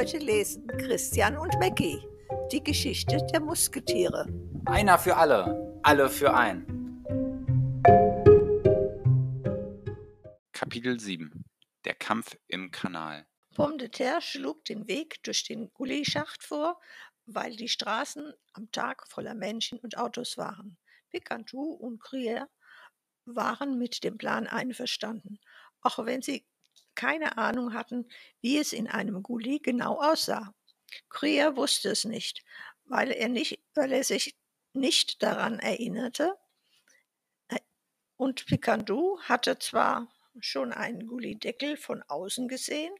Heute lesen Christian und Mackie die Geschichte der Musketiere. Einer für alle, alle für ein. Kapitel 7 Der Kampf im Kanal. Pomme de Terre schlug den Weg durch den Gullischacht vor, weil die Straßen am Tag voller Menschen und Autos waren. Picantou und Gruyère waren mit dem Plan einverstanden, auch wenn sie keine Ahnung hatten, wie es in einem Gully genau aussah. Gruyère wusste es nicht, weil er, nicht, weil er sich nicht daran erinnerte. Und Picantou hatte zwar schon einen Gullydeckel von außen gesehen,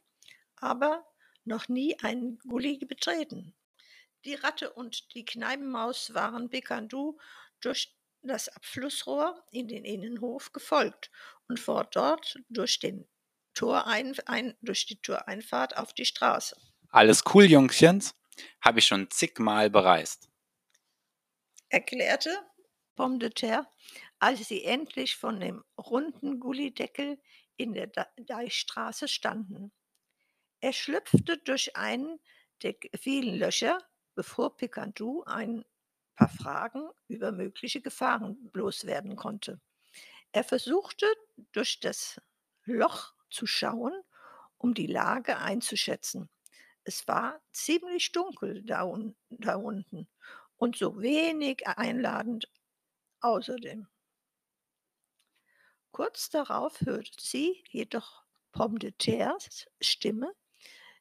aber noch nie einen Gully betreten. Die Ratte und die Kneipenmaus waren Picantou durch das Abflussrohr in den Innenhof gefolgt und vor dort durch, den Torein, ein, durch die Toreinfahrt auf die Straße. Alles cool, Jungchens. Habe ich schon zigmal bereist. Erklärte Pomme de Terre, als sie endlich von dem runden Gullideckel in der Deichstraße standen. Er schlüpfte durch einen der vielen Löcher, bevor Picantou ein paar Fragen über mögliche Gefahren loswerden konnte. Er versuchte durch das Loch zu schauen, um die Lage einzuschätzen. Es war ziemlich dunkel da, un da unten und so wenig einladend außerdem. Kurz darauf hörte sie jedoch Pomme de Terres Stimme.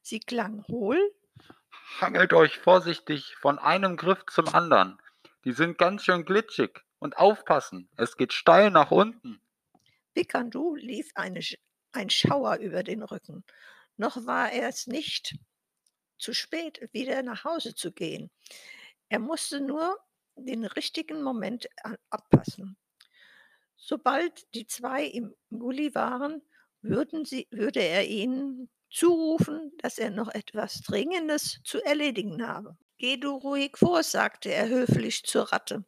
Sie klang hohl. Hangelt euch vorsichtig von einem Griff zum anderen. Die sind ganz schön glitschig. Und aufpassen, es geht steil nach unten. Picandu lief eine, ein Schauer über den Rücken. Noch war es nicht zu spät, wieder nach Hause zu gehen. Er musste nur den richtigen Moment abpassen. Sobald die zwei im Gully waren, sie, würde er ihnen zurufen, dass er noch etwas Dringendes zu erledigen habe. Geh du ruhig vor, sagte er höflich zur Ratte.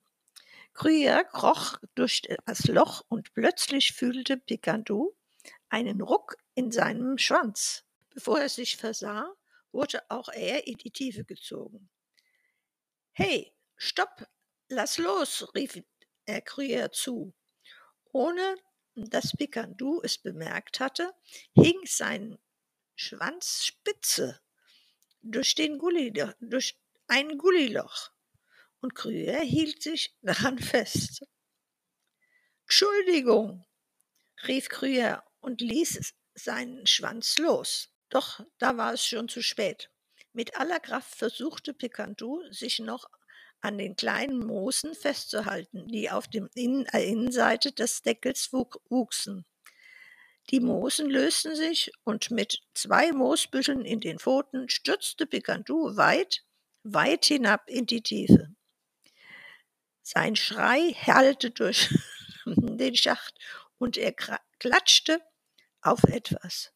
Gruyère kroch durch das Loch und plötzlich fühlte Picantou einen Ruck in seinem Schwanz. Bevor er sich versah, wurde auch er in die Tiefe gezogen. Hey, stopp, lass los, rief er Gruyère zu. Ohne dass Picantou es bemerkt hatte, hing sein Schwanz spitze durch, den Gulli, durch ein Gulliloch und Gruyère hielt sich daran fest. Entschuldigung, rief Gruyère und ließ seinen Schwanz los. Doch da war es schon zu spät. Mit aller Kraft versuchte Picantou, sich noch an den kleinen Moosen festzuhalten, die auf der äh, Innenseite des Deckels wuchsen. Die Moosen lösten sich und mit zwei Moosbüscheln in den Pfoten stürzte Picantou weit, weit hinab in die Tiefe. Sein Schrei hallte durch den Schacht und er klatschte auf etwas,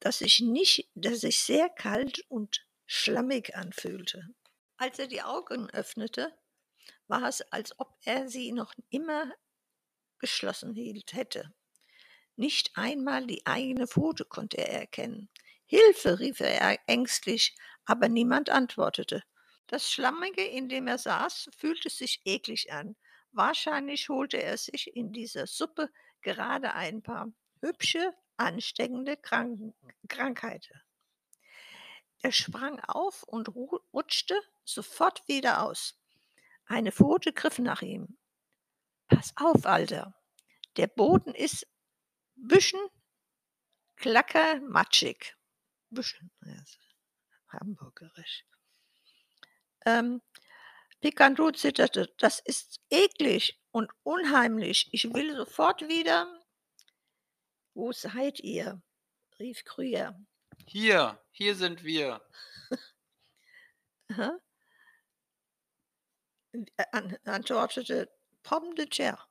das sich nicht, das sich sehr kalt und schlammig anfühlte. Als er die Augen öffnete, war es, als ob er sie noch immer geschlossen hielt hätte. Nicht einmal die eigene Pfote konnte er erkennen. Hilfe, rief er ängstlich, aber niemand antwortete. Das Schlammige, in dem er saß, fühlte sich eklig an. Wahrscheinlich holte er sich in dieser Suppe gerade ein paar hübsche, ansteckende Krank Krankheiten. Er sprang auf und rutschte sofort wieder aus. Eine Pfote griff nach ihm. Pass auf, Alter. Der Boden ist Büschen klackermatschig. Büschen, ja, hamburgerisch. Ähm, Picantou zitterte. Das ist eklig und unheimlich. Ich will sofort wieder. Wo seid ihr? rief Gruyère. Hier, hier sind wir. antwortete Pomme de Terre.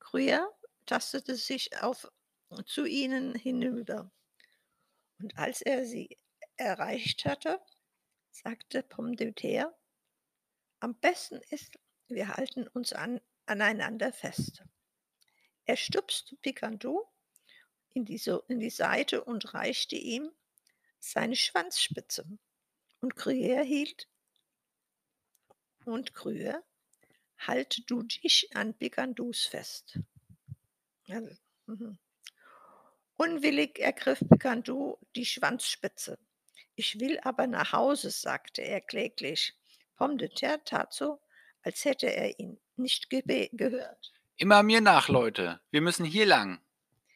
Gruyère tastete sich auf, zu ihnen hinüber. Und als er sie erreicht hatte, sagte Pomme de Terre, am besten ist, wir halten uns an, aneinander fest. Er stupste Picantou in die, so in die Seite und reichte ihm seine Schwanzspitze. Und Gruyère hielt und Gruyère, halte du dich an Picandus fest. Also. Unwillig ergriff Picandou die Schwanzspitze. Ich will aber nach Hause, sagte er kläglich. Pomme de terre tat so, als hätte er ihn nicht gehört. Immer mir nach, Leute. Wir müssen hier lang.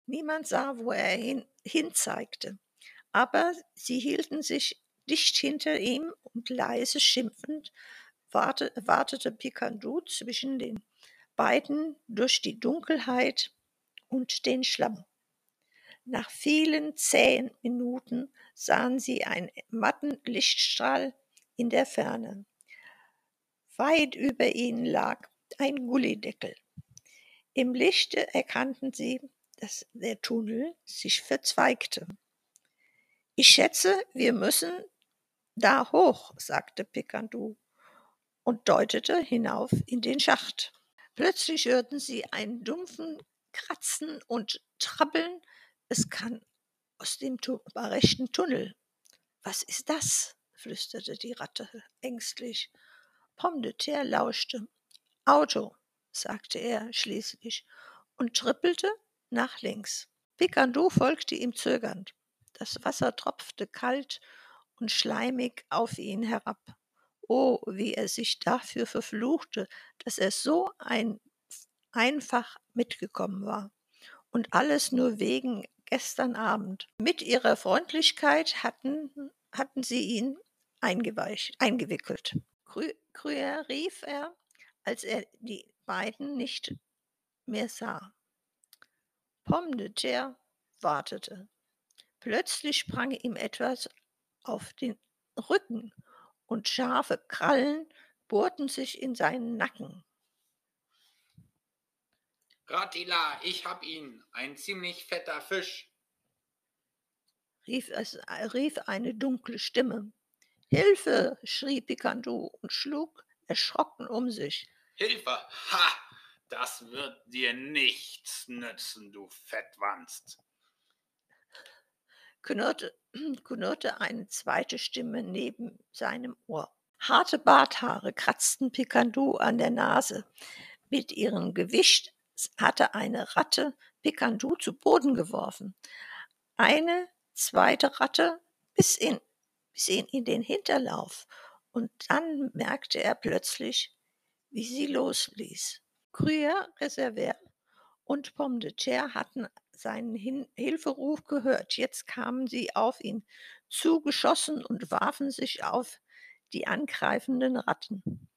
Niemand sah, wo er hin, hinzeigte, aber sie hielten sich dicht hinter ihm und leise schimpfend warte, wartete Picandou zwischen den beiden durch die Dunkelheit und den Schlamm. Nach vielen zähen Minuten sahen sie einen matten Lichtstrahl in der Ferne. Weit über ihnen lag ein Gullideckel. Im Lichte erkannten sie, dass der Tunnel sich verzweigte. Ich schätze, wir müssen da hoch, sagte Picandou und deutete hinauf in den Schacht. Plötzlich hörten sie einen dumpfen Kratzen und Trappeln. Es kam aus dem tu rechten Tunnel. Was ist das? flüsterte die Ratte ängstlich. Pomme de terre lauschte. Auto, sagte er schließlich und trippelte nach links. Picandou folgte ihm zögernd. Das Wasser tropfte kalt und schleimig auf ihn herab. Oh, wie er sich dafür verfluchte, dass er so ein, einfach mitgekommen war. Und alles nur wegen gestern Abend. Mit ihrer Freundlichkeit hatten, hatten sie ihn eingewickelt. Gruyère rief er, als er die beiden nicht mehr sah. Pomme de terre wartete. Plötzlich sprang ihm etwas auf den Rücken und scharfe Krallen bohrten sich in seinen Nacken. Ratila, ich hab ihn, ein ziemlich fetter Fisch, rief, es, rief eine dunkle Stimme. Hilfe! schrie Picandu und schlug erschrocken um sich. Hilfe! Ha! Das wird dir nichts nützen, du Fettwanst knurrte, knurrte eine zweite Stimme neben seinem Ohr. Harte Barthaare kratzten Picandu an der Nase. Mit ihrem Gewicht hatte eine Ratte Picandu zu Boden geworfen. Eine zweite Ratte bis in, bis in, in den Hinterlauf. Und dann merkte er plötzlich, wie sie losließ. Gruyère, Reservoir und Pomme de terre hatten seinen Hin Hilferuf gehört. Jetzt kamen sie auf ihn zugeschossen und warfen sich auf die angreifenden Ratten.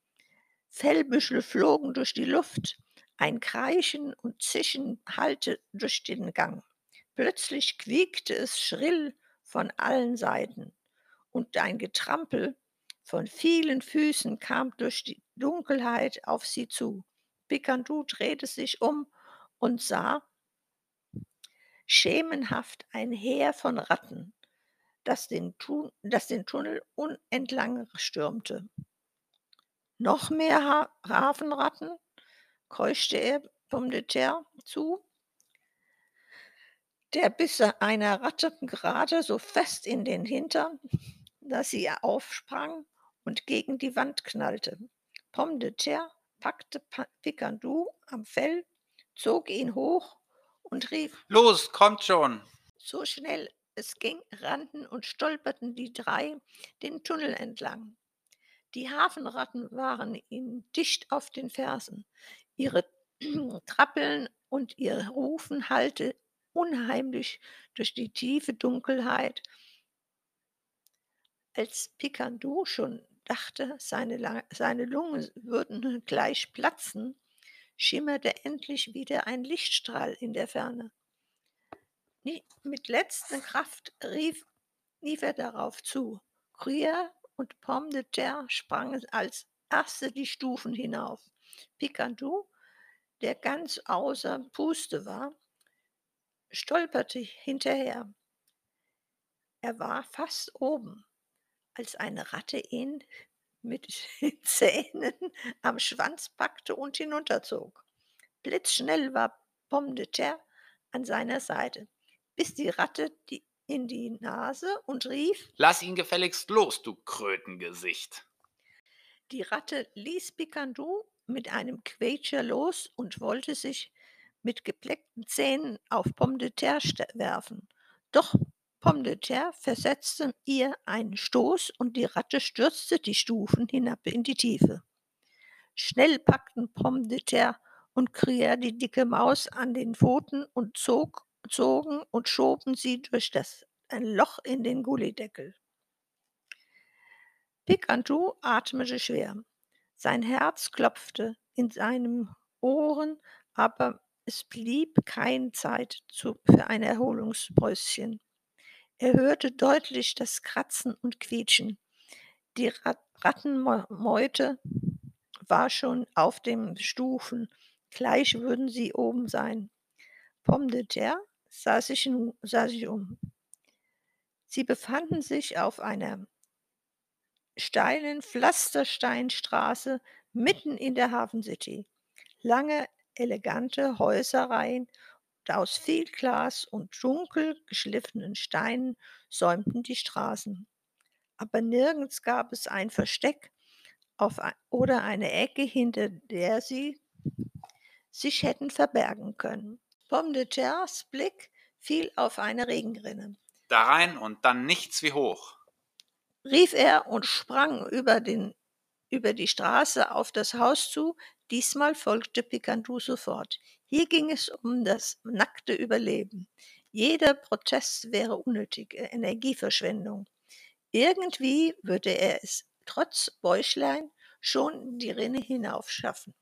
Fellbüschel flogen durch die Luft, ein Kreischen und Zischen hallte durch den Gang. Plötzlich quiekte es schrill von allen Seiten und ein Getrampel von vielen Füßen kam durch die Dunkelheit auf sie zu. Picandu drehte sich um und sah, schemenhaft ein Heer von Ratten, das den, das den Tunnel unentlang stürmte. Noch mehr ha Hafenratten, keuschte er Pomme de terre zu, der biss einer Ratte gerade so fest in den Hintern, dass sie aufsprang und gegen die Wand knallte. Pomme de terre packte Picandou am Fell, zog ihn hoch und rief Los, kommt schon. So schnell es ging, rannten und stolperten die drei den Tunnel entlang. Die Hafenratten waren ihnen dicht auf den Fersen. Ihre Trappeln und ihr Rufen hallte unheimlich durch die tiefe Dunkelheit. Als Picandou schon dachte, seine, seine Lungen würden gleich platzen, schimmerte endlich wieder ein Lichtstrahl in der Ferne. Mit letzter Kraft rief, lief er darauf zu. Gruyère und Pomme de terre sprangen als erste die Stufen hinauf. Picandou, der ganz außer Puste war, stolperte hinterher. Er war fast oben, als eine Ratte ihn mit den Zähnen am Schwanz packte und hinunterzog. Blitzschnell war Pomme de terre an seiner Seite, bis die Ratte die in die Nase und rief, Lass ihn gefälligst los, du Krötengesicht. die Ratte ließ Pikandou mit einem Quetscher los und wollte sich mit gebleckten Zähnen auf Pomme de terre werfen. Doch Pomme de terre versetzte ihr einen Stoß und die Ratte stürzte die Stufen hinab in die Tiefe. Schnell packten Pomme de terre und Crier die dicke Maus an den Pfoten und zog, zogen und schoben sie durch das ein Loch in den Gullideckel. Picantou atmete schwer. Sein Herz klopfte in seinen Ohren, aber es blieb keine Zeit zu, für ein Erholungspäuschen. Er hörte deutlich das Kratzen und Quietschen. Die Rat Rattenmeute war schon auf den Stufen. Gleich würden sie oben sein. Pomme de terre sah sich, sah sich um. Sie befanden sich auf einer steilen Pflastersteinstraße mitten in der Hafen City. Lange, elegante Häuserreihen aus viel Glas und dunkel geschliffenen Steinen säumten die Straßen. Aber nirgends gab es ein Versteck auf oder eine Ecke, hinter der sie sich hätten verbergen können. Pomme de terres Blick fiel auf eine Regenrinne. Da rein und dann nichts wie hoch. rief er und sprang über, den, über die Straße auf das Haus zu. Diesmal folgte Picantou sofort. Hier ging es um das nackte Überleben. Jeder Protest wäre unnötige Energieverschwendung. Irgendwie würde er es trotz Bäuchlein schon die Rinne hinauf schaffen.